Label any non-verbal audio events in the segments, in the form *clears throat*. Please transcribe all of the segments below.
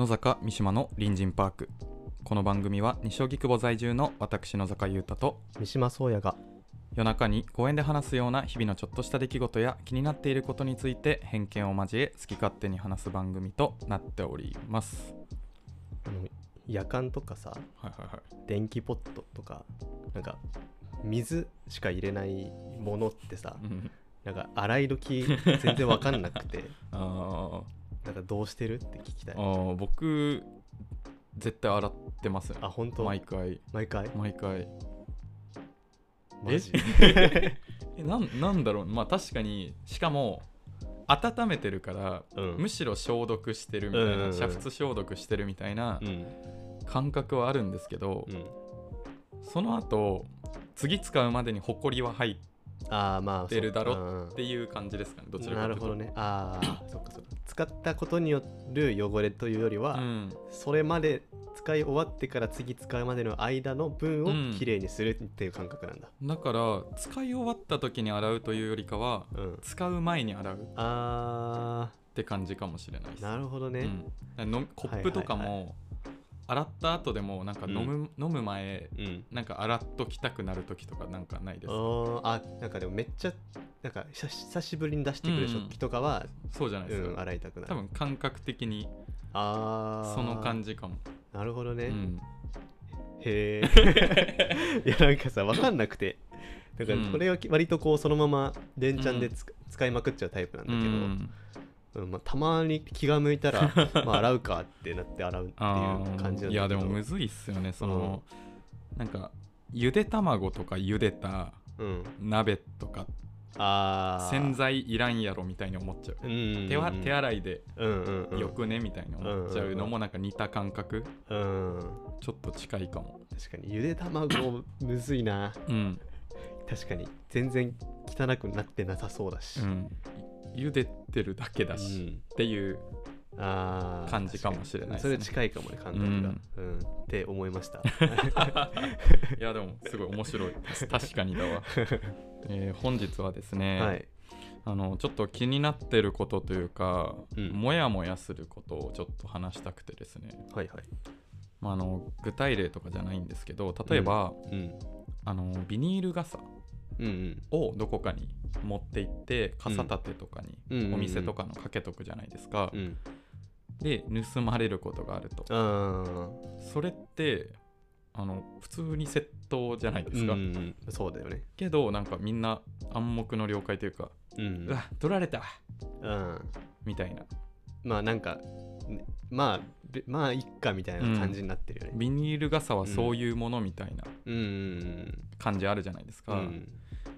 野坂三島の隣人パーク。この番組は西荻窪在住の私野坂優太と三島宗也が夜中に公園で話すような日々のちょっとした出来事や気になっていることについて偏見を交え好き勝手に話す番組となっております。あの夜間とかさはいはいはい。電気ポットとかなんか水しか入れないものってさうん。なんか洗い時全然わかんなくて。*laughs* あなんかどうしてるって聞きたい。ーあー僕絶対洗ってますね。あ本当？毎回。毎回？毎回。マジ？*laughs* えなんなんだろう？まあ確かにしかも温めてるからうん。むしろ消毒してるみたいな、うんうんうん。煮沸消毒してるみたいなうん。感覚はあるんですけど、うん。その後次使うまでにホコリは入っああまあ出るだろそうていう感じですかねどちらかというと。なるほどね。ああ *clears throat* そっかそっか。使ったことによる汚れというよりは、うん、それまで使い終わってから次使うまでの間の分をうん。きれいにするっていう感覚なんだ。だから使い終わった時に洗うというよりかはうん。使う前に洗うっあて感じかもしれないです。ー。なるほどね、コップとかはいはいも洗った後でもなんか飲む,、飲む前うん。なんか洗っときたくなる時とかなんかないです。あー。あなんかでもめっちゃなんか久久しぶりに出してくる食器とかは、そうじゃないです。か、うん洗いたくなる。多分感覚的にああその感じかも、なるほどね、うん、へえ *laughs* いやなんかさ分かんなくて。だからうん。これは割とこうそのまま連チャンでつ、使いまくっちゃうタイプなんだうけど、んうんまあ、たまに気が向いたら *laughs* まあ洗うかってなって洗うってあいう感じなんだけど。ーいやでもむずいっすよねその、なんかゆで卵とか茹でたうん。鍋とかあー。洗剤いらんやろみたいに思っちゃう、うん。手は手洗いでうんうんうん。よくねみたいに思っちゃうのもなんか似た感覚。うん。ちょっと近いかも。確かにゆで卵むずいな。うん、確かに。全然汚くなってなさそうだし、うん、茹でてるだけだし、うん。っていう感じかもしれないね。それ近いかもね感覚が、うん。って思いました。*laughs* *laughs* いやでもすごい面白いです。確かにだわ、*laughs* えー本日はですね、はい。あのちょっと気になってることというか、うん。もやもやすることをちょっと話したくてですね、はいはい。まあ、あの具体例とかじゃないんですけど例えば、うん。あのビニール傘。うんうんをどこかに持って行って傘立てとかに、うん。うんうんお店とかのかけとくじゃないですか、うん。で盗まれることがあると。あそれってあの普通に窃盗じゃないでーすか、うんうんそうだよね。けどなんかみんな暗黙の了解というか、ううんわ取られたうん。みたいな。まあなんかねまあべまあいっかみたいな感じになってるよね。ビニール傘はそういうものみたいなうんうん感じあるじゃないですか、うんうん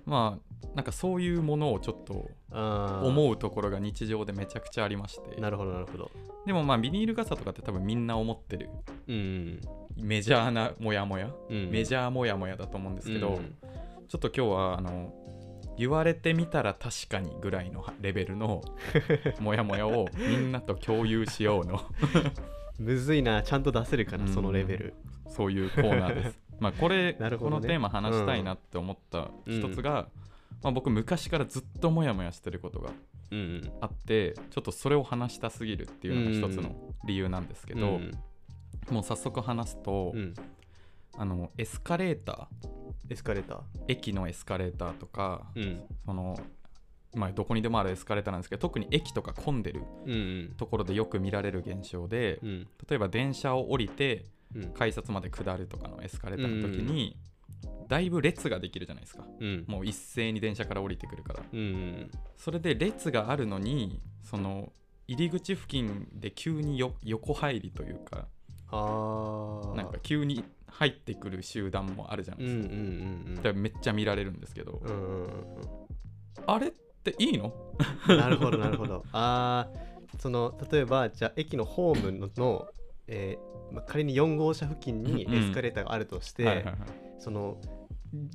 まあなんかそういうものをちょっと思うところが日常でめちゃくちゃありまして。なるほどなるほど。でもまあビニール傘とかって多分みんな思ってるうんメジャーなモヤモヤ、うんメジャーモヤモヤだと思うんですけど、うんちょっと今日はあの言われてみたら確かにぐらいのレベルの *laughs* モヤモヤをみんなと共有しようの。*laughs* むずいなちゃんと出せるかな、うんそのレベル。そういうコーナーです。まあこれ、ね。このテーマ話したいなって思った一つが、まあ、僕昔からずっとモヤモヤしてることがうんうん。あってちょっとそれを話したすぎるっていうのが一つの理由なんですけど、うんもう早速話すと、うん。あのエスカレーター。エスカレーター？駅のエスカレーターとか、うん。そのまあ、どこにでもあるエスカレーターなんですけど特に駅とか混んでるうんうん。ところでよく見られる現象で、うん。例えば電車を降りてうん改札まで下るとかのエスカレーターの時に、だいぶ列ができるじゃないですか。うん。もう一斉に電車から降りてくるから。うんうんそれで列があるのにその入り口付近で急によ横入りというかなんか急に入ってくる集団もあるじゃないですか、うんうんうんだからめっちゃ見られるんですけど、うんうんうんあれっていいの？うんなるほどなるほど。ああその例えばじゃあ駅のホームのの、えーまあ、仮に4号車付近にうんエスカレーターがあるとして、その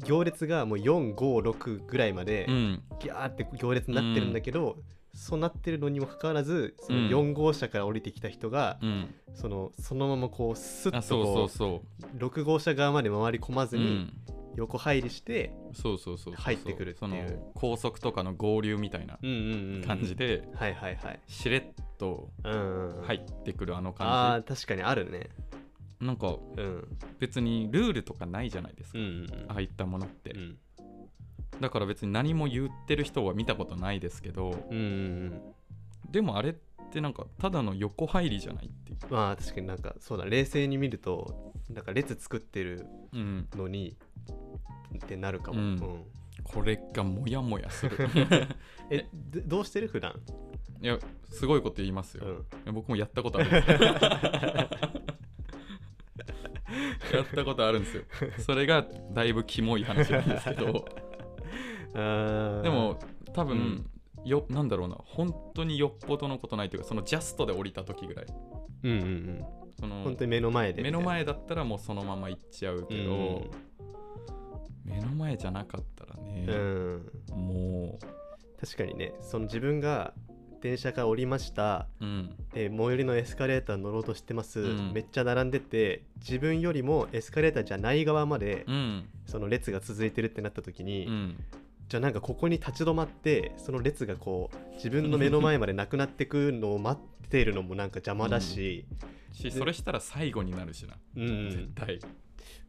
行列がもう456ぐらいまでうん。ギャーって行列になってるんだけど、そうなってるのにもかかわらずそのうん。4号車から降りてきた人が、うん。そのそのままこうスッとこそう6号車側まで回り込まずに、うん横入りしてそうそうそう入ってくるっていう。その高速とかの合流みたいなうんうんうん感じで、はいはいはい。しれっとうんうんうん。入ってくるあのあ感あ確かにあるね。じなんかうん。別にルールとかないじゃないですか、うんうんうん。ああいったものって、うん。だから別に何も言ってる人は見たことないですけどうんうんうん。でもあれってなんかただの横入りじゃないっていう、まあ確かになんかそうだ冷静に見るとなんか列作ってるうん、のにってなるかも、うん。うん。これがモヤモヤする。*laughs* えどどうしてる？普段。いやすごいこと言いますよ、うん。僕もやったことあるんですよ。*laughs* やったことあるんですよ。それがだいぶキモい話なんですけど。*laughs* でも多分、よなんだろうな。本当によっぽどのことないというかそのジャストで降りた時ぐらい。うんうんうん。その本当に目の前で目の前だったらもうそのまま行っちゃうけど、目の前じゃなかったらねう、ん、う。ん、も確かにね。その自分が電車から降りました。う、うん、で最寄りのエスカレーター乗ろうとしてます、うん。めっちゃ並んでて自分よりもエスカレーターじゃない側まで、うん、その列が続いてるってなった時に、うん、じゃあなんかここに立ち止まってその列がこう自分の目の前までなくなってくのを待ってるのもなんか邪魔だし、しそれしたら最後になるしな、うん、絶対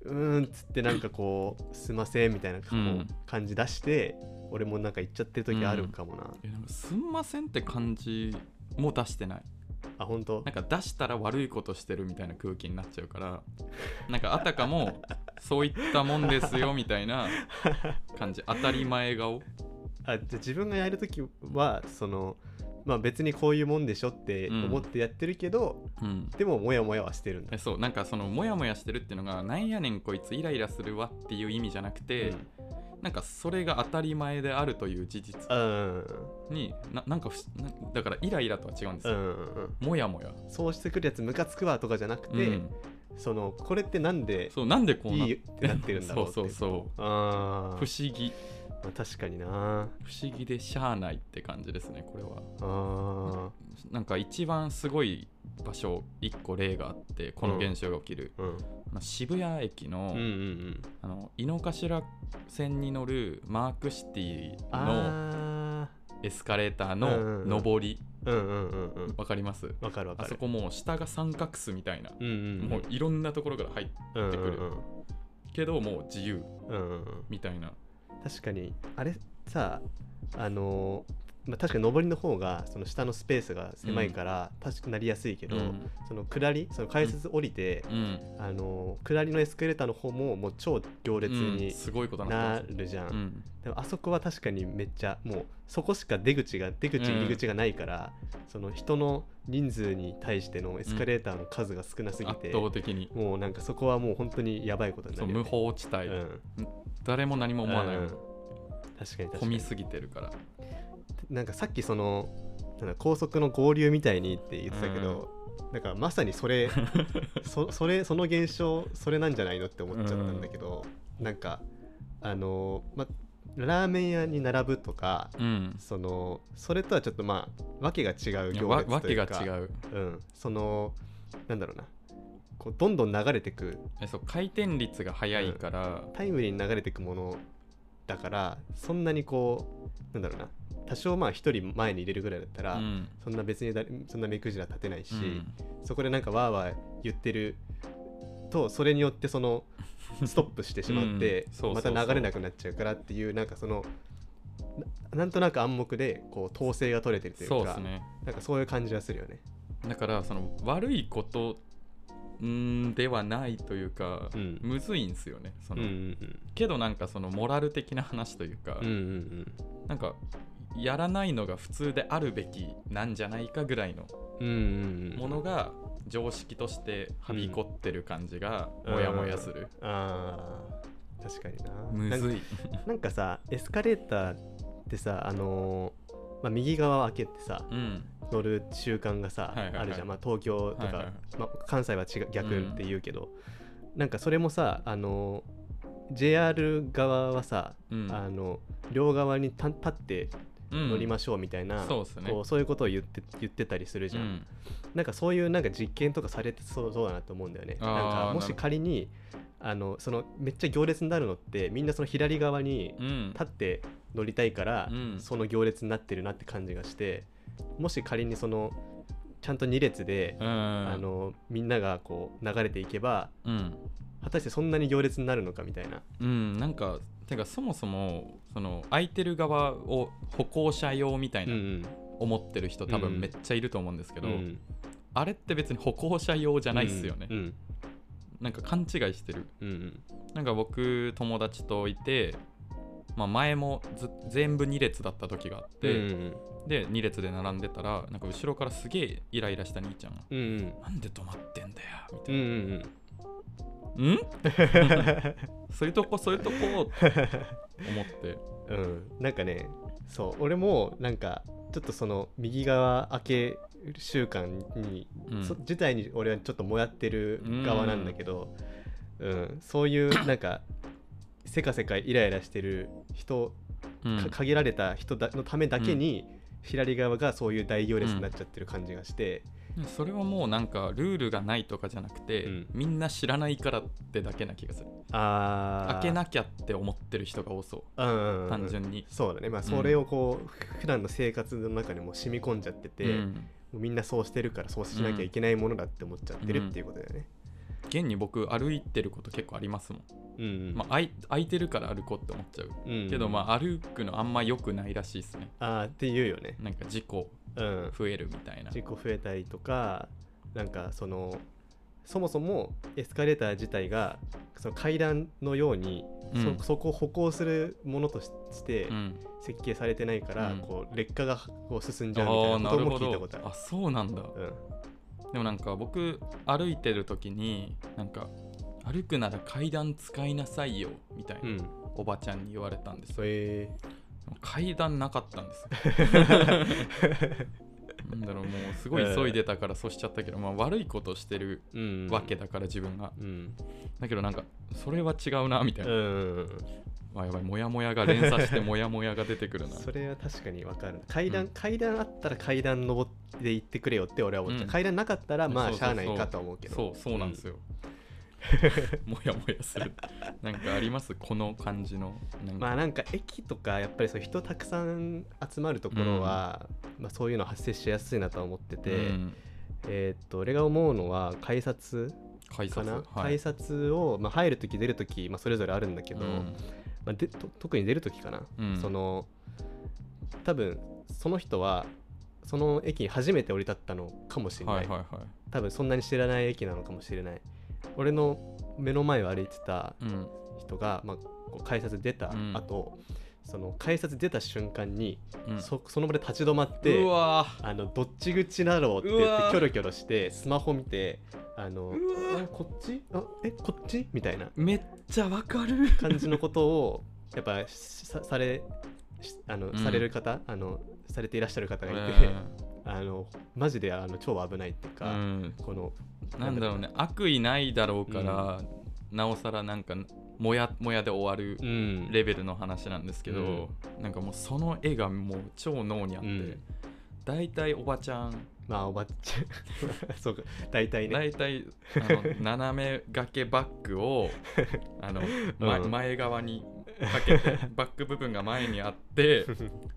うーんっつってなんかこうすいませんみたいな感じ出して、俺もなんか言っちゃってる時あるかもな、えなんかすんませんって感じも出してない？あ本当？なんか出したら悪いことしてるみたいな空気になっちゃうからなんかあたかも *laughs* そういったもんですよみたいな感じ。当たり前顔。あじゃあ自分がやる時はそのまあ別にこういうもんでしょって思ってやってるけど、うん。でもモヤモヤはしてるんだえそうなんかそのモヤモヤしてるっていうのがなんやねんこいつイライラするわっていう意味じゃなくて、なんかそれが当たり前であるという事実うん。にななんかだからイライラとは違うんですよ、うんうんうん。もやもや、そうしてくるやつムカつくわとかじゃなくて、うん。そのこれってなんでそうなんでこうないいってなってるんだろうって *laughs* そうそうそあう不思議まあ確かにな。不思議でしゃあないって感じですねこれは。あなんか一番すごい場所一個例があってこの現象が起きる、ーうん。あの渋谷駅の,、うんうんうん。あの井の頭線に乗るマークシティのあエスカレーターうんうんうん。の上り。ーうんうんうんうん。わかります？わかるわかる。あそこもう下が三角巣みたいな、うんうんうん。もういろんなところから入ってうんってくるうん。けどもう自由。うんうんうん。みたいな確かにあれさあのーまあ、確かに上りの方がその下のスペースが狭いから確かなりやすいけど、うん。その下りその改札降りて、うん。あのー下りのエスカレーターの方ももう超行列うん。にすごいことになるじゃん、うん。でもあそこは確かにめっちゃもうそこしか出口が出口うん。入り口がないから、その人の人数に対してのエスカレーターの数が少なすぎ圧て、倒的に。もうなんかそこはもう本当にやばいことになるよね、法地帯、うん誰も何も思わない、うん。確かに混みすぎてるから。なんかさっきそのなんだ高速の合流みたいにって言ってたけど、なんかまさにそれ *laughs* そそれその現象それなんじゃないのって思っちゃったんだけど、なんかあのまラーメン屋に並ぶとかうん。そのそれとはちょっとまあわけが違う行列というか。けが違う。うん、そのなんだろうなこうどんどん流れてく。えそう回転率が速いから、タイムリーに流れてくものだからそんなにこうなんだろうな。多少まあ一人前に入れるぐらいだったら、うん。そんな別にだそんな目くじら立てないし、うん。そこでなんかわーわー言ってるとそれによってその *laughs* ストップしてしまって、また流れなくなっちゃうからっていうなんかそのななんとなく暗黙でこう統制が取れてるというかそうね。なんかそういう感じはするよね。だからその悪いことんではないというか、うん。むずいんですよねそうんの、うん。けどなんかそのモラル的な話というか、うんうんうん。なんかやらないのが普通であるべきなんじゃないかぐらいのうんうんうん。ものが常識としてはびこってる感じがうん。モヤモヤする、あー。確かにな。むずい。なんかさエスカレーターってさあのーまあ、右側を開けてさうん乗る習慣がさ、あるじゃん、まあ、東京とか、はいはいはい。まあ、関西は違う逆って言うけど、なんかそれもさあのー JR 側はさ、うん。あの両側にた立ってうん。乗りましょうみたいな、そうっすね。こうそういうことを言って言ってたりするじゃん、うん。なんかそういうなんか実験とかされてそうそうだなと思うんだよね。なんかもし仮にあのそのめっちゃ行列になるのってみんなその左側にうん。立って乗りたいから、うん。その行列になってるなって感じがしてもし仮にそのちゃんと2列で、うん。あのみんながこう流れていけばうん。果たしてそんなに行列になるのかみたいな。うん。なんかてかそもそもその空いてる側を歩行者用みたいうんな思ってる人多うん分めっちゃいると思うんですけど、うん。あれって別に歩行者用じゃないっすよね、うん。なんか勘違いしてる。うんうん。なんか僕友達といて、まあ、前もず全部2列だった時があって、うんで2列で並んでたらなんか後ろからすげえイライラした兄ちゃんがうんうん「なんで止まってんだよ」みたうんういんな「ん。*laughs* そういうとこそういうとこ」って思って。うん。うんなんかねそう俺もなんかちょっとその右側開け習慣に、うん。そ自体に俺はちょっともやってる側なんだけど、うん。そういうなんかせかせかイライラしてる人、うん。か限られた人だのためだけに、左側がそういう大行列になっちゃってる感じがして、それはもうなんかルールがないとかじゃなくて、うん。みんな知らないからってだけな気がする。あー。開けなきゃって思ってる人が多そう。うんうんうん単純に、そうだね。まあそれをこう、普段の生活の中にも染み込んじゃってて、うん。みんなそうしてるからそうしなきゃいけないものだって思っちゃってるっていうことだよね。現に僕歩いてること結構ありますもん、うんまあ、空い空いてるから歩こうって思っちゃう。うんけどまあ歩くのあんま良くないらしいですね。あーって言うよね。なんか事故うん。増えるみたいな。事故増えたりとかなんかそのそもそもエスカレーター自体がその階段のように、うん。そそこを歩行するものとししてうん。設計されてないから、うん。こう劣化がこう進んじあゃうみたいあなことも聞いたことある。あそうなんだでもなんか僕歩いてる時になんか歩くなら階段使いなさいよみたいな、うん。うん。おばちゃんに言われたんですよそれ階段なかったんですよ *laughs* なんだろうもうすごい急いでたからそうしちゃったけど、まあ、悪いことしてるうんわけだから自分がうん。だけどなんかそれは違うなみたいな、うん。あやばいモヤモヤが連鎖してモヤモヤが出てくるな。*laughs* それは確かに分かる。階段、うん。階段あったら階段登って行ってくれよって俺は思っちゃう、うん。階段なかったらまあしゃあないかとは思うけど。そうそうなんですよ、もやもやする。なんかあります？この感じの。まあなんか駅とかやっぱりそう人たくさん集まるところは、まあ、そういうの発生しやすいなとは思ってて、うん。えーっと俺が思うのは改札改札かな、改はい、札を、まあ、入るとき出るとき、まあ、それぞれあるんだけど、うんまあ、でと特に出るときかな、うん。その多分その人はその駅に初めて降り立ったのかもしれない、はいはいはい。多分そんなに知らない駅なのかもしれない。俺の目の前を歩いてたうん。人が、まあ、こう改札出たうん。後、その改札出た瞬間に、うん。そその場で立ち止まってうわあのどっち口だろうって言ってキョロキョロしてスマホ見てあのあこっち？あえこっち？みたいな。めっちゃわかる。感じのことをやっぱしさされしあの、うん。される方あのされていらっしゃる方がいて、*laughs* あのマジであの超危ないっていううか、ん、このなんだろうね。悪意ないだろうから、なおさらなんかもやもやで終わるうん。レベルの話なんですけど、なんかもうその絵がもう超脳にあって、うん。大体おばちゃんまあおばちゃん。*laughs* そうか。大体ね。大体あの *laughs* 斜め掛けバッグを *laughs* あの、前側にかけてバック部分が前にあって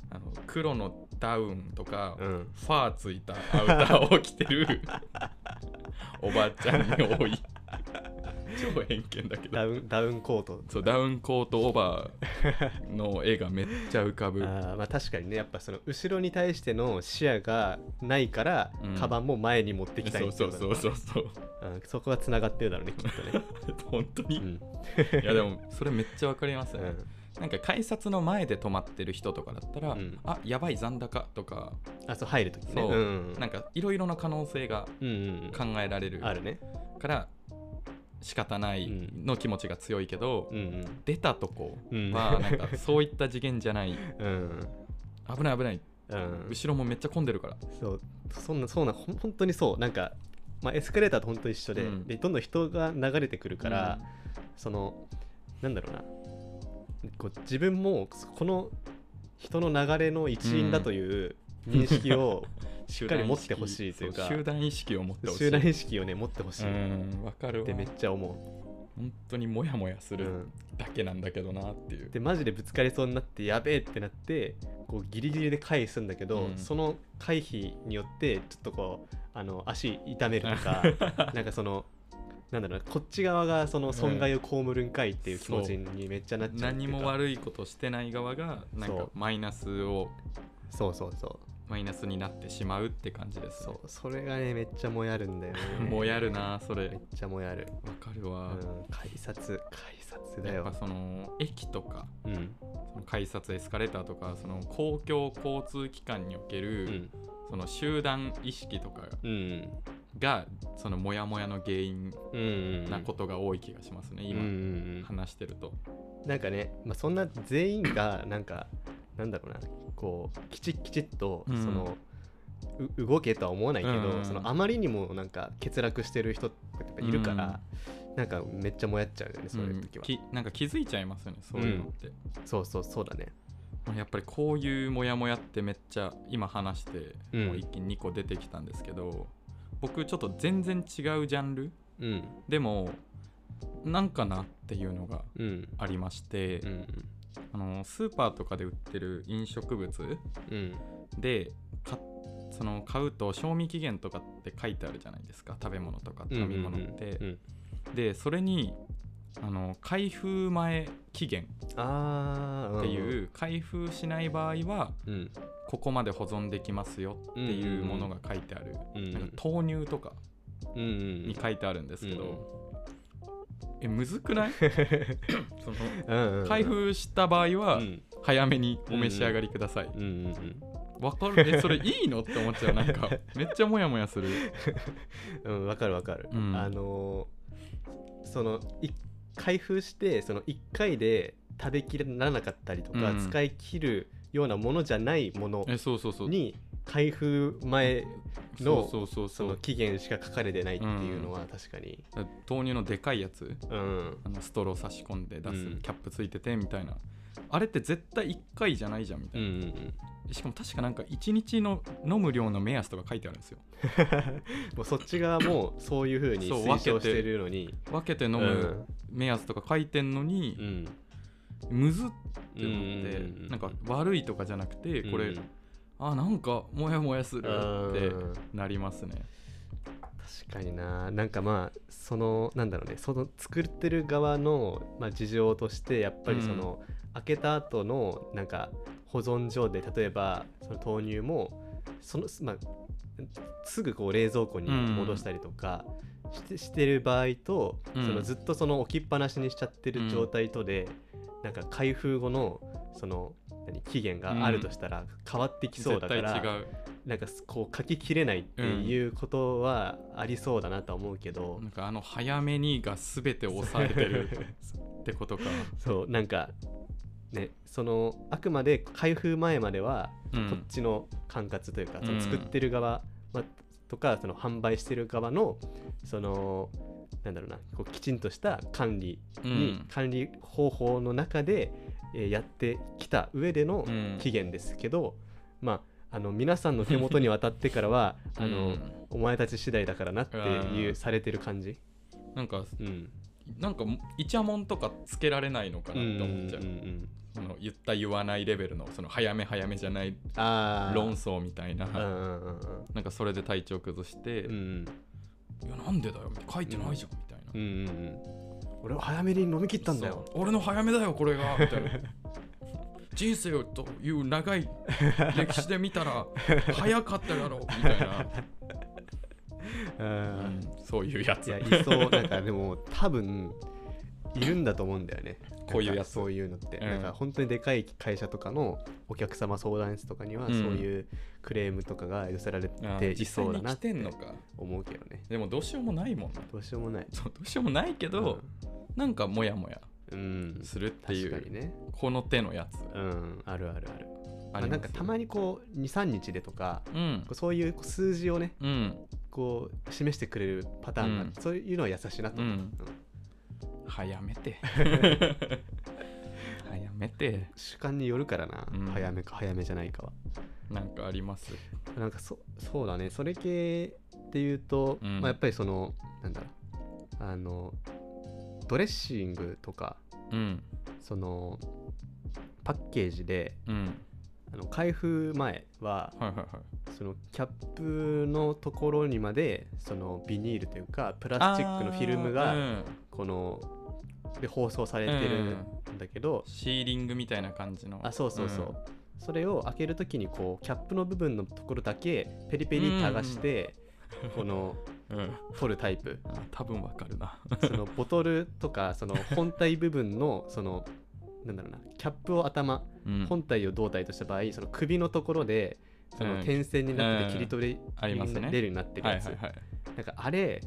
あの黒のダウンとか、うん。ファーついたアウターを着てるおばちゃんに多い超偏見だけど。ダウンダウンコート。そうダウンコートオーバーの絵がめっちゃ浮かぶ。あーまあ確かにね。やっぱその後ろに対しての視野がないから、うん。カバンも前に持ってきたいそうそうそうそうそう。うんそこはつながってるだろうねきっとね、*laughs* 本当に、うん。いやでもそれめっちゃわかりますよね、うん。なんか改札の前で止まってる人とかだったら、うん。あやばい残高とか。あそう入るときね。そう。うんなんかいろいろな可能性がうんうん。考えられるあるね。から仕方ないの気持ちが強いけど、うんうん。出たとこうん。はなんかそういった次元じゃない。*laughs* うん。危ない危ない。うん。後ろもめっちゃ混んでるから。そう。そんなそうな本当にそう。なんか、まあ、エスカレーターと本当一緒で,、うん。でどんどん人が流れてくるから、そのなんだろうな。こう自分もこの人の流れの一員だという認識を *laughs* しっかり持ってほしいというか、集団意識を持ってほしい。集団意識をね持ってほしい。っうんわかるわ。てめっちゃ思本当にモヤモヤすう、うるん、だけなんだけどなっていう、でマジでぶつかりそうになってやべえってなってこうギリギリで回避するんだけど、うん。その回避によってちょっとこうあの足痛めるとか *laughs* なんかそのなんだろうなこっち側がその損害を被るんかいっていう気持ちにめっちゃなっちゃうっていうか。何も悪いことしてない側がなんかマイナスをそうそうそうマイナスになってしまうって感じですね。そうそれがねめっちゃもやるんだよね。もやるなそれ。めっちゃもやる。わかるうわ、ん改札改札だよ。やっぱその駅とかうん。その改札エスカレーターとかその公共交通機関におけうる、ん。その集団意識とかうんがそのモヤモヤの原因なことが多い気がしますね、うんうん今話してると、うんなんかね、まあ、そんな全員がなんかなんだろうなこうきちっきちっとうん。その、う動けとは思わないけど、うん。そのあまりにもなんか欠落してる人っているから、なんかめっちゃもやっちゃうよねそういう時は、きなんか気づいちゃいますよねそういうのって、そうそうそうだね。まあやっぱりこういうモヤモヤってめっちゃ今話して、うん。もう一気に2個出てきたんですけど僕ちょっと全然違うジャンル？うん。でもなんかなっていうのがうん。ありまして、うんあのスーパーとかで売ってる飲食物うん。その買うと賞味期限とかって書いてあるじゃないですか。食べ物とかうん飲み物って、うん。でそれにあの開封前期限っていう、開封しない場合はうん。うんここまで保存できますよっていうものが書いてある、うんなんか豆乳とかに書いてあるんですけど、えむずくない？*laughs* そのうんうん開封した場合はうん。早めにお召し上がりください、うんうんうん。わかる。えそれいいの？って思っちゃう。なんか *laughs* めっちゃモヤモヤする。うんわかるわかる、うん。あのーそのい開封してその1回で食べきらなかったりとか、うん。使い切るようなものじゃないものえそうそうそう。に開封前のその期限しか書かれてないっていうのは確かに。豆乳のでかいやつ。うん。あのストロー差し込んで出す、うん。キャップついててみたいな。あれって絶対1回じゃないじゃんみたうんいな、うん。しかも確かなんか1日の飲む量の目安とか書いてあるんですよ。う *laughs* んもうそっち側もそういうふうに推奨してるのに。分けて飲うむ目安とか書いてんのにう、ん。むずって思って、うん。なんか悪いとかじゃなくてこれ、うんあなんかモヤモヤするってうん。なりますね。確かにな。なんかまあそのなんだろうね。その作ってる側の、まあ、事情としてやっぱりその、開けた後のなんか保存上で例えばその豆乳もその、まあ、すぐこう冷蔵庫に戻したりとかして,、してる場合と、うん。そのずっとその置きっぱなしにしちゃってる状態とで、なんか開封後のその何期限があるとしたら変わってきそうだから、う。なんかこう書ききれないっていうことはありそうだなとは思うけど、なんかあの早めにが全て抑えてる *laughs* ってことか、そうなんかねそのあくまで開封前まではうん。こっちの管轄というか、うん。その作ってる側、ま、とかその販売してる側のそのなんだろうなこうきちんとした管理に、うん。管理方法の中で、えーやってきた上でのうん。期限ですけど、まああの皆さんの手元に渡ってからは *laughs* あの、うん。お前たち次第だからなっていううん。されてる感じ？なんかうん。なんかイチャモンとかつけられないのかなって思っちゃう,、んんんその言った言わないレベルのその早め早めじゃない論争みたいな、うんうんうんなんかそれで体調崩して、うんうん。いやなんでだよ書いてないじゃんみたいな、うんうんうん俺は早めに飲み切ったんだ。よ俺の早めだよこれが。みたいな。人生という長い歴史で見たら早かっただろうみたいな、*laughs* ううんんそういうやつ。いやいそう。なんかでも多分いるんだと思うんだよね。こういうやつ。そういうのって、うん。なんか本当にでかい会社とかのお客様相談室とかにはうん。そういうクレームとかが寄せられあていそうだなって思うけどね。でもどうしようもないもん。などうしようもない。そうどうしようもないけど、なんかモヤモヤうん、うんするっていうね。この手のやつ。うん。あるあるある。まあ、ますなんかたまにこう23日でとかうん。そういう数字をねうん。こう示してくれるパターンが、うん。そういうのは優しいなと思う、うん。早めて *laughs* 早めて。主観によるからな、うん。早めか早めじゃないかは。なんかあります？なんかそそうだね。それ系っていうと、うん。まあ、やっぱりそのなんだろう。あのドレッシングとかうん。そのパッケージでうん。あの開封前ははいはいはい。そのキャップのところにまでそのビニールというかプラスチックのフィルムがうん。こので包装されてるん。だけど、シーリングみたいな感じの。あそうそうそう、それを開けるときにこうキャップの部分のところだけペリペリ剥がして、このうん、*laughs* うん取るタイプ。あ多分わかるな。そのボトルとかその本体部分のそのなんだろうなキャップを頭うん。本体を胴体とした場合その首のところでそのうん。点線になって切り取り、ありますね。出るようになってるやつ、はいはいはい。なんかあれ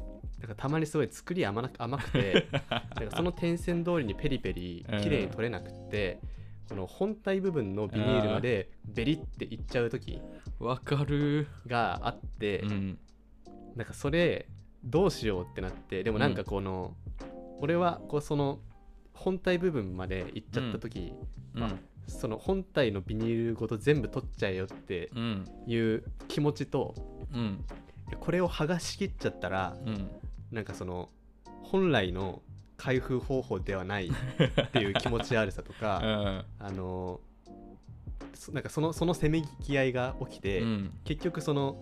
なんかたまにすごい作り甘な甘くて *laughs* なんかその点線通りにペリペリうん。綺麗に取れなくって、この本体部分のビニールまでベリっていっちゃう時わかる。があって、うん。なんかそれどうしようってなってでもなんかこの、俺はこうその本体部分まで行っちゃった時、あうん。その本体のビニールごと全部取っちゃえよってうん。いう気持ちとうん。これを剥がしきっちゃったらうんなんかその本来の開封方法ではないっていう気持ち悪さとうか、*laughs* ん。あのそなんかそのそのせめぎき合いが起きて、うん。結局その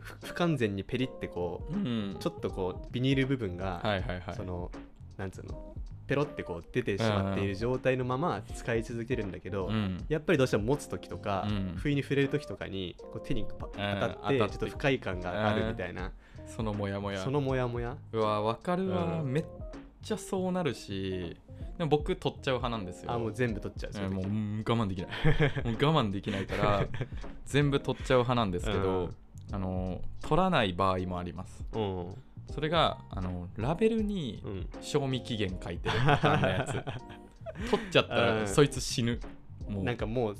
ふ不完全にペリってこううん。ちょっとこうビニール部分が、はいはいはい。そのなんつうのペロってこう出てしまっている状態のまま使い続けるんだけど、うん。やっぱりどうしても持つ時とか、うん。不意に触れる時とかにこう手に当たって。ちょっと不快感があるみたいな、そのモヤモヤ。そのモヤモヤ？うわわかるわ、うん。めっちゃそうなるしでも僕取っちゃう派なんですよ。あもう全部取っちゃうもううん我慢できない。もう我慢できないから *laughs* 全部取っちゃう派なんですけど、うん。あの取らない場合もあります。うん。それがあのラベルにうん。賞味期限書いてるパターンのやつ。*laughs* 取っちゃったうん。らそいつ死ぬ。もう。なんかもう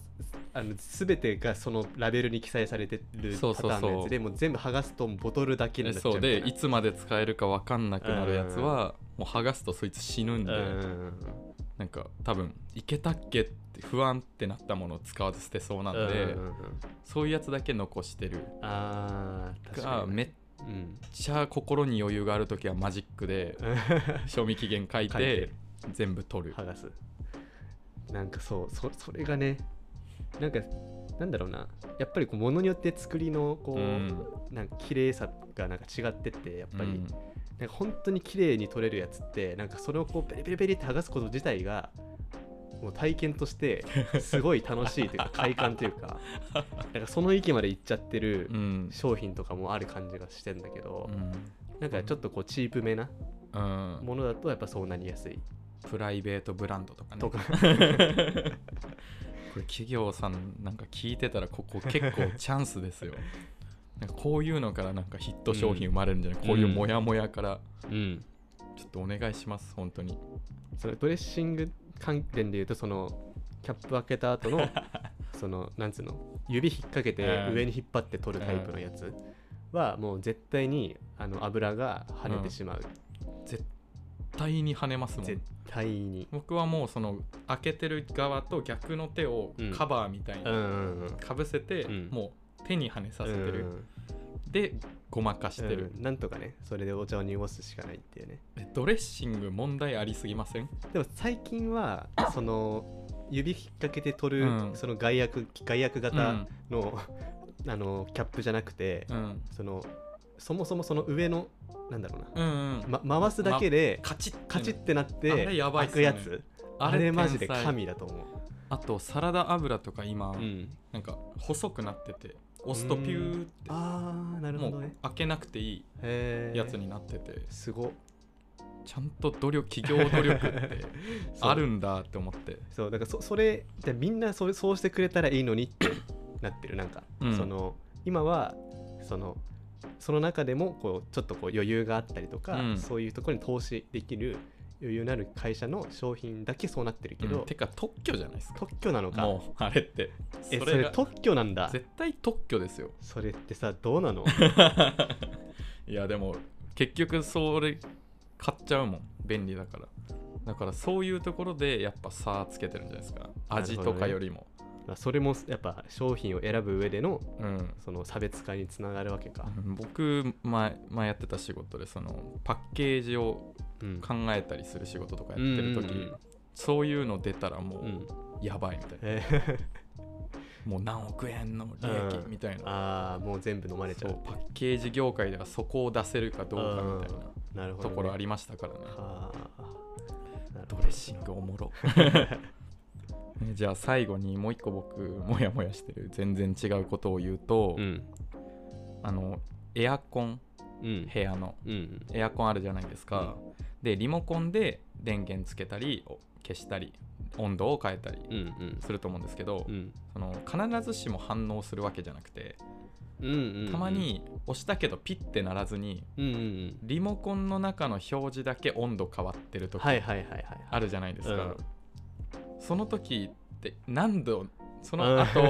あの全てがそのラベルに記載されてるパターンのやつでもう全部剥がすとボトルだけになっちゃうそうでいつまで使えるか分かんなくなるやつはもう剥がすとそいつ死ぬんで、うんなんか多分いけたっけって不安ってなったものを使わず捨てそうなんで、そういうやつだけ残してる。あー確かにがめっうんちゃ心に余裕がある時はマジックで賞味期限 *laughs* 書いて。全部取る。剥がす。なんかそうそそれがねなんかなんだろうな。やっぱりこう物によって作りのこう、うん。なんか綺麗さがなんか違ってってやっぱり、うん。なんか本当に綺麗に撮れるやつってなんかそれをこうペリペリペリって剥がすこと自体がもう体験としてすごい楽しいというか *laughs* 快感というかなんかその域まで行っちゃってるうん。商品とかもある感じがしてんだけど、うん。なんかちょっとこうチープめなうん。ものだとやっぱそうなりやすい。プライベートブランドとかね。とか *laughs* これ企業さんなんか聞いてたらここ結構チャンスですよ。*laughs* なんかこういうのからなんかヒット商品生まれるんじゃない、こういうモヤモヤから。うん。ちょっとお願いします本当に。そのドレッシング関連でいうとそのキャップ開けた後の *laughs* そのなんつうの？指引っ掛けてうん。上に引っ張って取るタイプのやつはもう絶対にあの油が跳ねてしまう、絶対に跳ねますもん。絶対に。僕はもうその開けてる側と逆の手をうん。カバーみたいうんにうんうん。かぶせて、うん。もう手に跳ねさせてる、うんでごまかしてる、うん。なんとかねそれでお茶を濁すしかないっていうね。えドレッシング問題ありすぎません？でも最近は *coughs* その指引っ掛けて取る、うん。その外役外役型の,、*laughs* あのキャップじゃなくて、うん。そのそもそもその上のなんだろうな。うんうん、ま、回すだけでカチッカチッてなってあれやばいっ開くやつ。あれマジで神だと思う、あとサラダ油とか今、うん、なんか細くなってて押すとピューって。ああなるほもうどね開けなくていいやつになってて。すごっ。ちゃんと努力企業努力って *laughs* あるんだって思って。そうだからそそれでみんなそれそうしてくれたらいいのにってなってるなんか、うん。その今はそのその中でもこうちょっとこう余裕があったりとか、うん。そういうところに投資できる余裕のある会社の商品だけそうなってるけど、うん。てか特許じゃないですか。特許なのか？もうあれって。えそれが。それ特許なんだ。絶対特許ですよ。それってさどうなの？*laughs* いやでも結局それ買っちゃうもん。便利だから。だからそういうところでやっぱ差つけてるんじゃないですか。味とかよりも、まあそれもやっぱ商品を選ぶ上でのうん。その差別化につながるわけか、うん。僕前前やってた仕事でそのパッケージをうん。考えたりする仕事とかやってる時、うんうんうんそういうの出たらもうん。うやばいみたいな、えもう何億円の利益うんみたいな、ああもう全部飲まれちゃそううパッケージ業界ではそこを出せるかどうかみたいななるほど、ね、ところありましたからね。はあなるドレッシングおもろ。ね *laughs* じゃあ最後にもう一個僕モヤモヤしてる全然違うことを言うと、うん。あのエアコンうん。部屋の。うんエアコンあるじゃないですか、でリモコンで電源つけたりお消したり温度を変えたりうんうん。すると思うんですけど、うん。その必ずしも反応するわけじゃなくてうんうんたまに押したけどピッてならずにうんうんうん。リモコンの中の表示だけ温度変わってる時あるじゃないですか、うんその時って何度その後、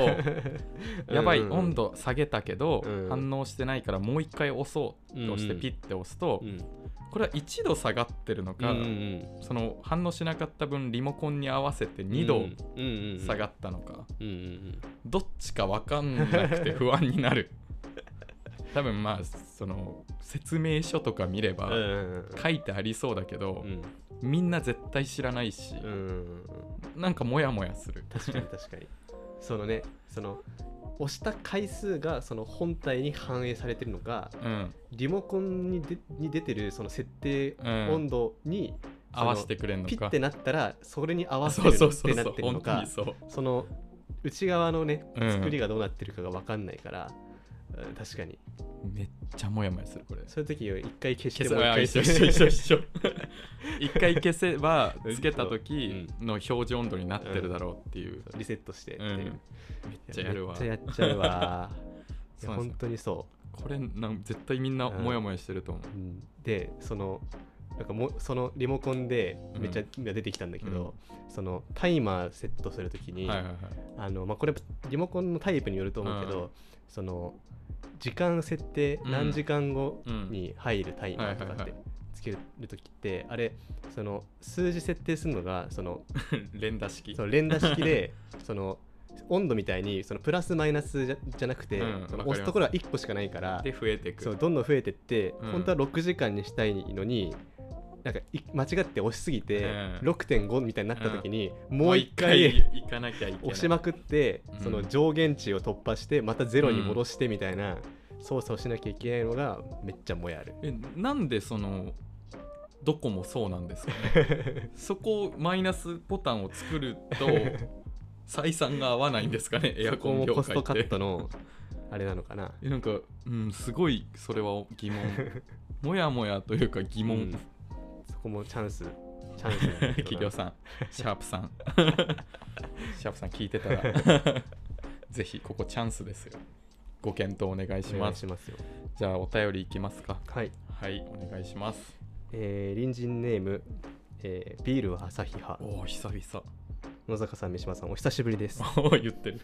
*laughs* やばいうん。温度下げたけど、うん。反応してないからもう一回押そうって押してうん。ピッて押すと、うん。これは1度下がってるのか、うんうんその反応しなかった分リモコンに合わせて2度下がっったのか、うんうんどっちか分かんなくて不安になる *laughs* 多分まあその説明書とか見れば書いてありそうだけどう、ん。みんな絶対知らないし、うんうんなんかモヤモヤする。確かに確かに。そのねその押した回数がその本体に反映されてるのかうん。リモコンにでに出てるその設定うん。温度に合わせてくれんのか。ピッてなったらそれに合わせそうるそうそうそう。ってなってるのかその内側のねうん。作りがどうなってるかが分かんないから、うん確かに。めっちゃモヤモヤするこれ。そういう時一回消しても一緒一緒一緒一緒。*laughs* 一回消せばつけた時の表示温度になってるだろうっていう、リセットしてめっちゃやるわ。めっちゃやっちゃうわ。*laughs* 本当にそこれなん絶対みんなモヤモヤしてると思う。う、うん。でそのなんかもそのリモコンでめっちゃ今出てきたんだけど、そのタイマーセットするときに、これリモコンのタイプによると思うけど、うん。その時間設定うん。何時間後うんに入るタイマーとかってつけるときってあれその数字設定するのがその *laughs* 連打式。その連打式で *laughs* その温度みたいにそのプラスマイナスじゃじゃなくて、うんその押すところは1個しかないからで増えていく。そうどんどん増えてって、うん。本当は6時間にしたいのになんかい間違って押しすぎて、うん。6.5みたいになった時に、ももうう一回行かなきゃいけない。押しまくって、うん。その上限値を突破してまたゼロに戻してみたいな操作をしなきゃいけないのがめっちゃもやる。えなんでそのどこもそうなんですかね？*laughs* そこをマイナスボタンを作ると *laughs* 採算が合わないんですかね？エアコン業コストカットのあれなのかな？えなんか、うん、すごいそれは疑問。*laughs* もやもやというか疑問、うんそこもチャンス。*laughs* チャンスなんだけ企業さんシャープさん *laughs* シャープさん聞いてたら *laughs* ぜひここチャンスですよご検討お願いしお願ますいしますよ。じゃあお便りいきますかはい。はいお願いしますえー、隣人ネーム、えービールは朝日派。おお久々野坂さん、三島さん、お久しぶりです。おお言ってる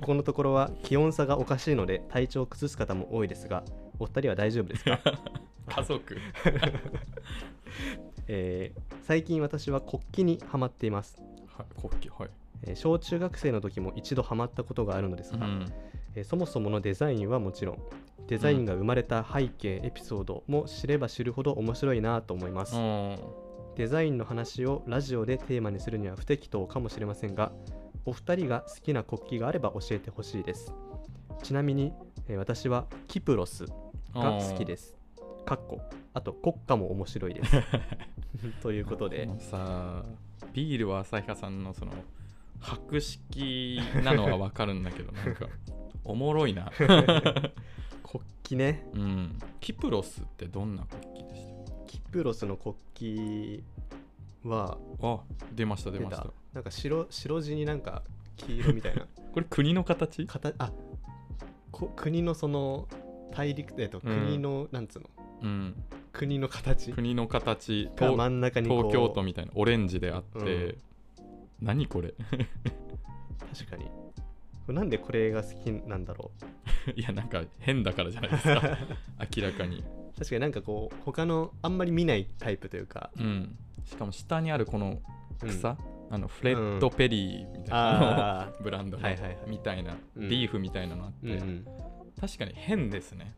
ここのところは気温差がおかしいので体調を崩す方も多いですが、お二人は大丈夫ですか、家族。*laughs* えー最近私は国旗にハマっています、はい国旗はい。えー小中学生の時も一度ハマったことがあるのですが、うん。えーそもそものデザインはもちろんデザインが生まれた背景、エピソードも知れば知るほど面白いなと思います、デザインの話をラジオでテーマにするには不適当かもしれませんがお二人が好きな国旗があれば教えてほしいです。ちなみに、えー私はキプロスが好きですかっこあと国歌も面白いです。*laughs* ということで。さビールは朝日さんのその博識なのはわかるんだけど *laughs* なんかおもろいな。*laughs* 国旗ね。うん。キプロスってどんな国旗でしキプロスの国旗はたあ出ました出ました。た。なんか白白地になんか黄色みたいな。これ国の形？形あこ国のその大陸えっとうん。国の、なんつうの？うん。国の形。国の形真ん中に東京都みたいなオレンジであって、うん。何これ？確かに。なんでこれが好きなんだろ *laughs* いやなんか変だからじゃないですか。*laughs* 明らかに。確かになんかこう他のあんまり見ないタイプというか、うん。しかも下にあるこのうん。草、あのフレッド・ペリーみたいな、あ *laughs* ブランドの、はいはいはい。みたいな、うん。リーフみたいなのあって、ー、うんうん、確かに変ですね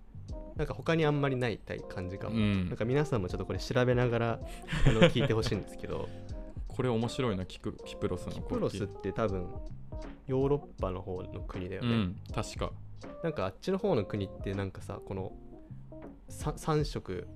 なんか他にあんまりない感じかも、うん。なんか皆さんもちょっとこれ調べながら *laughs* あの聞いてほしいんですけど。これ面白いなキクキプロスのキプロスって多分ヨーロッパの方の国だよね、うん確か。なんかあっちの方の国ってなんかさこの 3, 色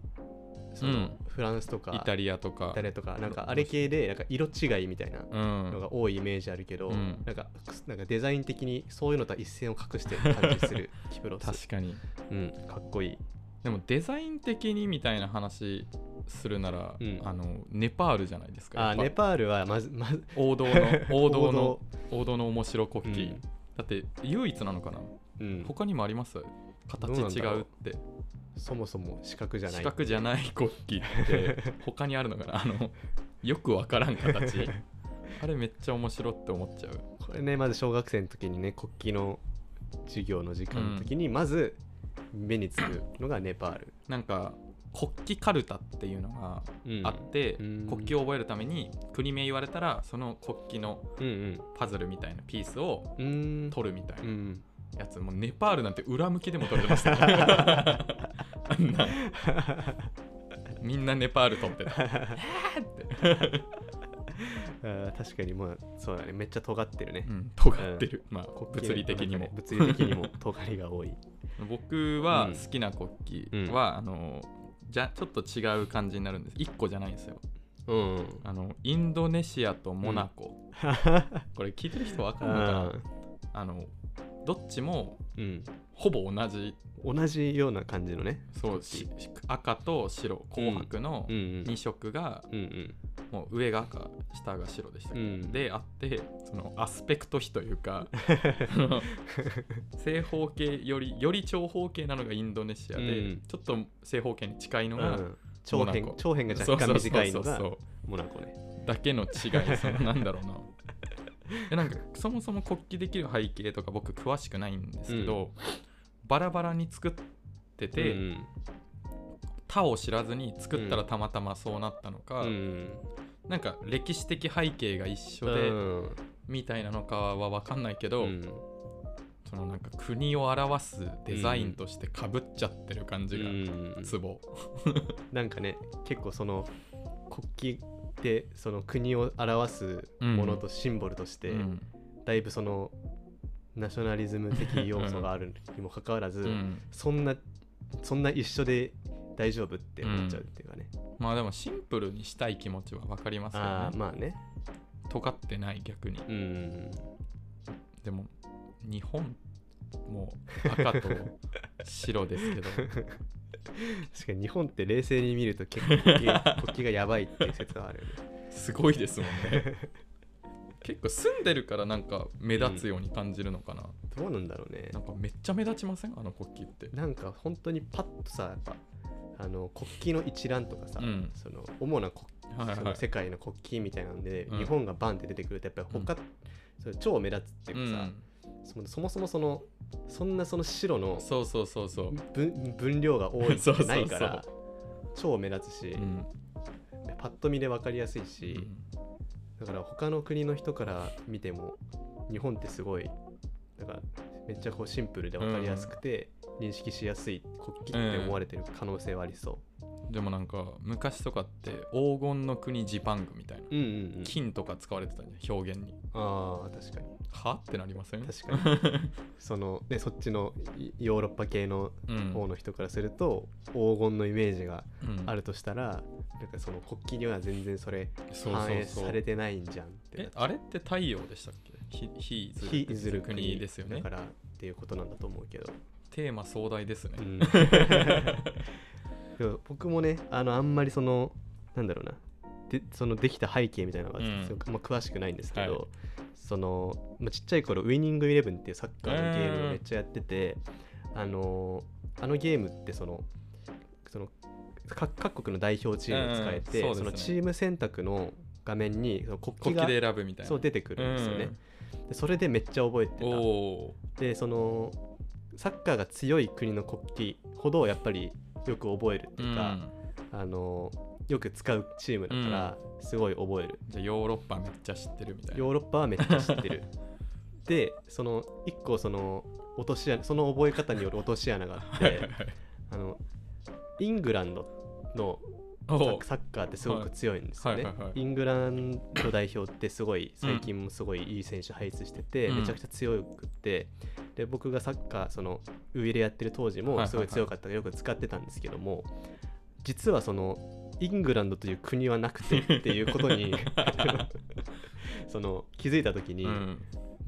その、うん。フランスとかイタリアとか。イタリアとかなんかあれ系でなんか色違いみたいなうん。のが多いイメージあるけど、うん。なんかなんかデザイン的にそういうのとは一線を画してる感じするキプロス。確かに。うんかっこいい。でもデザイン的にみたいな話するなら、うん。あのネパールじゃないですかあネパールはまずまず王道の *laughs* 王道の王道の面白国旗、うん。だって唯一なのかな？うん、他にもあります？形違うって。そもそも四角じゃない四角じゃない国旗って *laughs* 他にあるのかな？あのよくわからん形。*laughs* あれめっちゃ面白って思っちゃう。これねまず小学生の時にね国旗の授業の時間の時にまず目につくのがネパール、なんか国旗カルタっていうのがうん。あって、うん。国旗を覚えるために国名言われたらその国旗のうんパズルみたいなピースを取るみたいな。うんやつ、もうネパールなんて裏向きでも取れてましたよ。あんなみんなネパール取ってた。*laughs* あー確かにまあそうだね。めっちゃ尖ってるね。う、ん、尖ってる、まあ国旗物理的にも。ね物理的にも尖りが多い。*laughs* 僕はうん。好きな国旗は、あのじゃちょっと違う感じになるんです。1個じゃないんですよ。うんあのインドネシアとモナコ、*laughs* これ聞いてる人わかるのかな。ああのどっちもーうん。ほぼ同じ。同じような感じのね。そうし赤と白紅白のうん。うん2色が、うんうん。もう上が赤下が白でしたうん。であってそのアスペクト比というか *laughs* 正方形よりより長方形なのがインドネシアで、うん。ちょっと正方形に近いのが、うん。長辺モナコ。長辺が若干短いのがそうそうそう。そうモナコね。だけの違いそのなんだろうな *laughs* えなんかそもそも国旗できる背景とか僕詳しくないんですけど、バラバラに作ってて、うん他を知らずに作ったらたまたまそうなったのか、うんなんか歴史的背景が一緒で、うん。みたいなのかは分かんないけど、うん。そのなんか国を表すデザインとしてかぶっちゃってる感じがうん。ツボ、*laughs* なんかね結構その国旗ってその国を表すものとシンボルとして、うん。だいぶそのナショナリズム的要素があるにもかかわらず、うん。そんなそんな一緒で大丈夫って思っちゃうっていうかね、まあでもシンプルにしたい気持ちは分かりますよああねまあね。尖ってない逆に。うん。でも日本も赤と白ですけど *laughs* 確かに日本って冷静に見ると結構国旗がやばいっていう説はあるすごいですもんね。結構住んでるからなんか目立つように感じるのかな、どうなんだろうね。なんかめっちゃ目立ちません？あの国旗って。なんか本当にパッとさやっぱあの国旗の一覧とかさ、うん。その主な国はいはい。世界の国旗みたいなんで、うん。日本がバンって出てくるとやっぱり他、それ超目立つっていうかさ、そもそもそのそんなその白のそうそうそうそう、分分量が多いそうそうそう。ないから超目立つし、うん。パッと見で分かりやすいし、うん。だから他の国の人から見ても日本ってすごいだからめっちゃこうシンプルで分かりやすくて、認識しやすい国旗って思われてる可能性はありそでもなんか昔とかって黄金の国ジパングみたいな、う。うんうんうん。金とか使われてたじゃん表現に。ああ確かに。は？ってなりません？確かに。*laughs* そのねそっちのいヨーロッパ系のうん。方の人からすると、黄金のイメージがうん。あるとしたら、なんかその国旗には全然それ反映されてないんじゃんってえあれって太陽でしたっけ？ひひ非いずる国国ですよね。だからっていうことなんだと思うけど、テーマ壮大ですね、うん *laughs* でも僕もねあのあんまりそのなんだろうなでそのできた背景みたいなのが、うん。まあ、詳しくないんですけど、はい。その、まあ、ちっちゃい頃ウイニングイレブンっていうサッカーのゲームをめっちゃやってて、あのあのゲームってそのその各各国の代表チームを使えて、ねそのチーム選択の画面にその国国旗が旗で選ぶみたいな。そう出てくるんですよね、でそれでめっちゃ覚えてうん、たでそのサッカーが強い国の国旗ほどやっぱりよく覚えるってういうか、ん。あのよく使うチームだからすごい覚える、じゃあヨーロッパめっちゃ知ってるみたいな。ヨーロッパはめっちゃ知ってる。*laughs* でその一個その落とし穴その覚え方による落とし穴があってあのイングランドのサッカーってすごく強いんですよね。イングランド代表ってすごい最近もすごいいい選手輩出してて、うん。めちゃくちゃ強くってで僕がサッカーその上でやってる当時はいはいはい。もすごい強かったからよく使ってたんですけども実はそのイングランドという国はなくてっていうことに *laughs* *laughs* その気づいた時に、うん、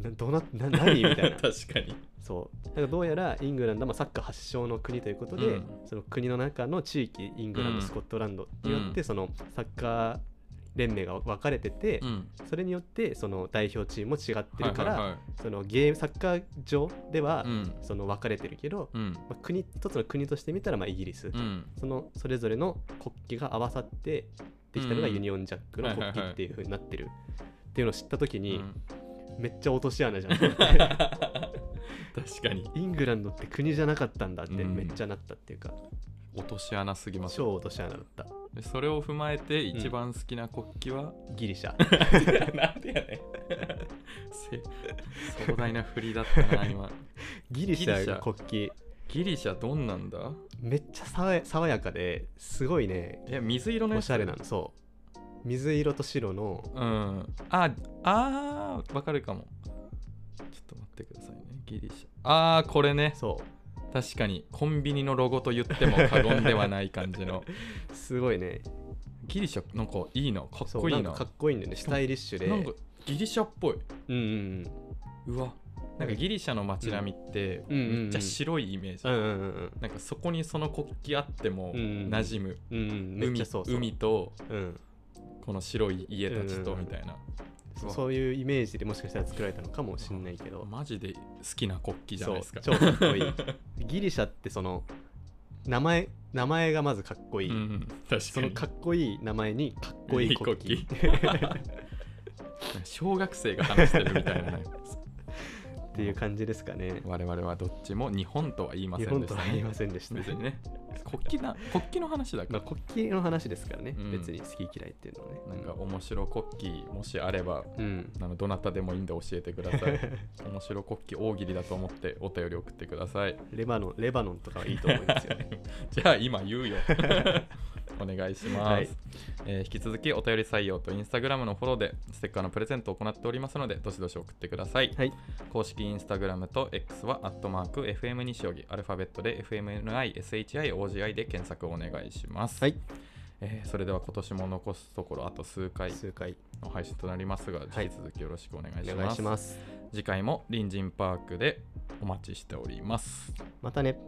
などうなな何？みたいな。*laughs* 確かに。そう。だからどうやらイングランドはまあサッカー発祥の国ということで、うん。その国の中の地域イングランド、うん。スコットランドによってうん。そのサッカー連盟が分かれてて、うん。それによってその代表チームも違ってるから、はいはいそのゲームサッカー上ではその分かれてるけど、うん。まあ、国一つの国として見たらまあイギリス、うん。そのそれぞれの国旗が合わさってできたのがうん。ユニオンジャックの国はいはいはい。旗っていう風になってる。っていうのを知った時に、うん。めっちゃ落とし穴じゃん。*laughs* 確かに。イングランドって国じゃなかったんだってうんめっちゃなったっていうか、落とし穴すぎます。超落とし穴だったでそれを踏まえて一番好きな国旗は、ギリシャ。*laughs* なんでやねん。せ壮大な振りだったな今。*laughs* ギリシャが国旗。ギリシャどんなんだ？めっちゃ爽や爽やかですごいね。いや水色のやつ。おしゃれなのそう。水色と白の。うん。ああーわかるかも。ちょっと待ってくださいね。ギリシャ。ああこれね。そう確かにコンビニのロゴと言っても過言ではない感じの。*laughs* すごいね。ギリシャなんかいいな。かっこいいな。なんかかっこいいんだよね。スタイリッシュで。なんかギリシャっぽい。うんうんうわ。なんかギリシャの街並みってうん。うんうんめっちゃ白いイメージ、うんうんうんうん。なんかそこにその国旗あってもうんうん馴染む、うん海ちゃそうそう。海とうん。この白い家たちうんうんうん。とみたいな、うわそうそう。いうイメージでもしかしたら作られたのかもしれないけど。マジで好きな国旗じゃないですか。超かっこいい。ギリシャってその名前名前がまずかっこいい、うん、確かに。そのかっこいい名前にかっこいい国旗。*laughs* 小学生が話してるみたいなね *laughs* っていう感じですかね。我々はどっちも日本とは言いませ日んでした本とは言いねませんでした。別にね。国旗な国旗の話だかまあ、国旗の話ですからね、うん。別に好き嫌いっていうのはね。ら、なんか面白国旗もしあればうん。あのどなたでもいいんで教えてください。*laughs* 面白国旗大喜利だと思ってお便り送ってください。レバノンレバノンとかはいいと思いますよね。*laughs* じゃあ今言うよ *laughs* お願いします、はい。えー引き続きお便り採用とインスタグラムのフォローでステッカーのプレゼントを行っておりますのでどしどし送ってください、はい。公式インスタグラムと X はアットマーク FM 西荻アルファベットで FMNISHIOGI で検索をお願いします、はい。えーそれでは今年も残すところあと数回数回。の配信となりますが、はい。引き続きよろしくお願いします。お願いします。次回も隣人パークでお待ちしております。またね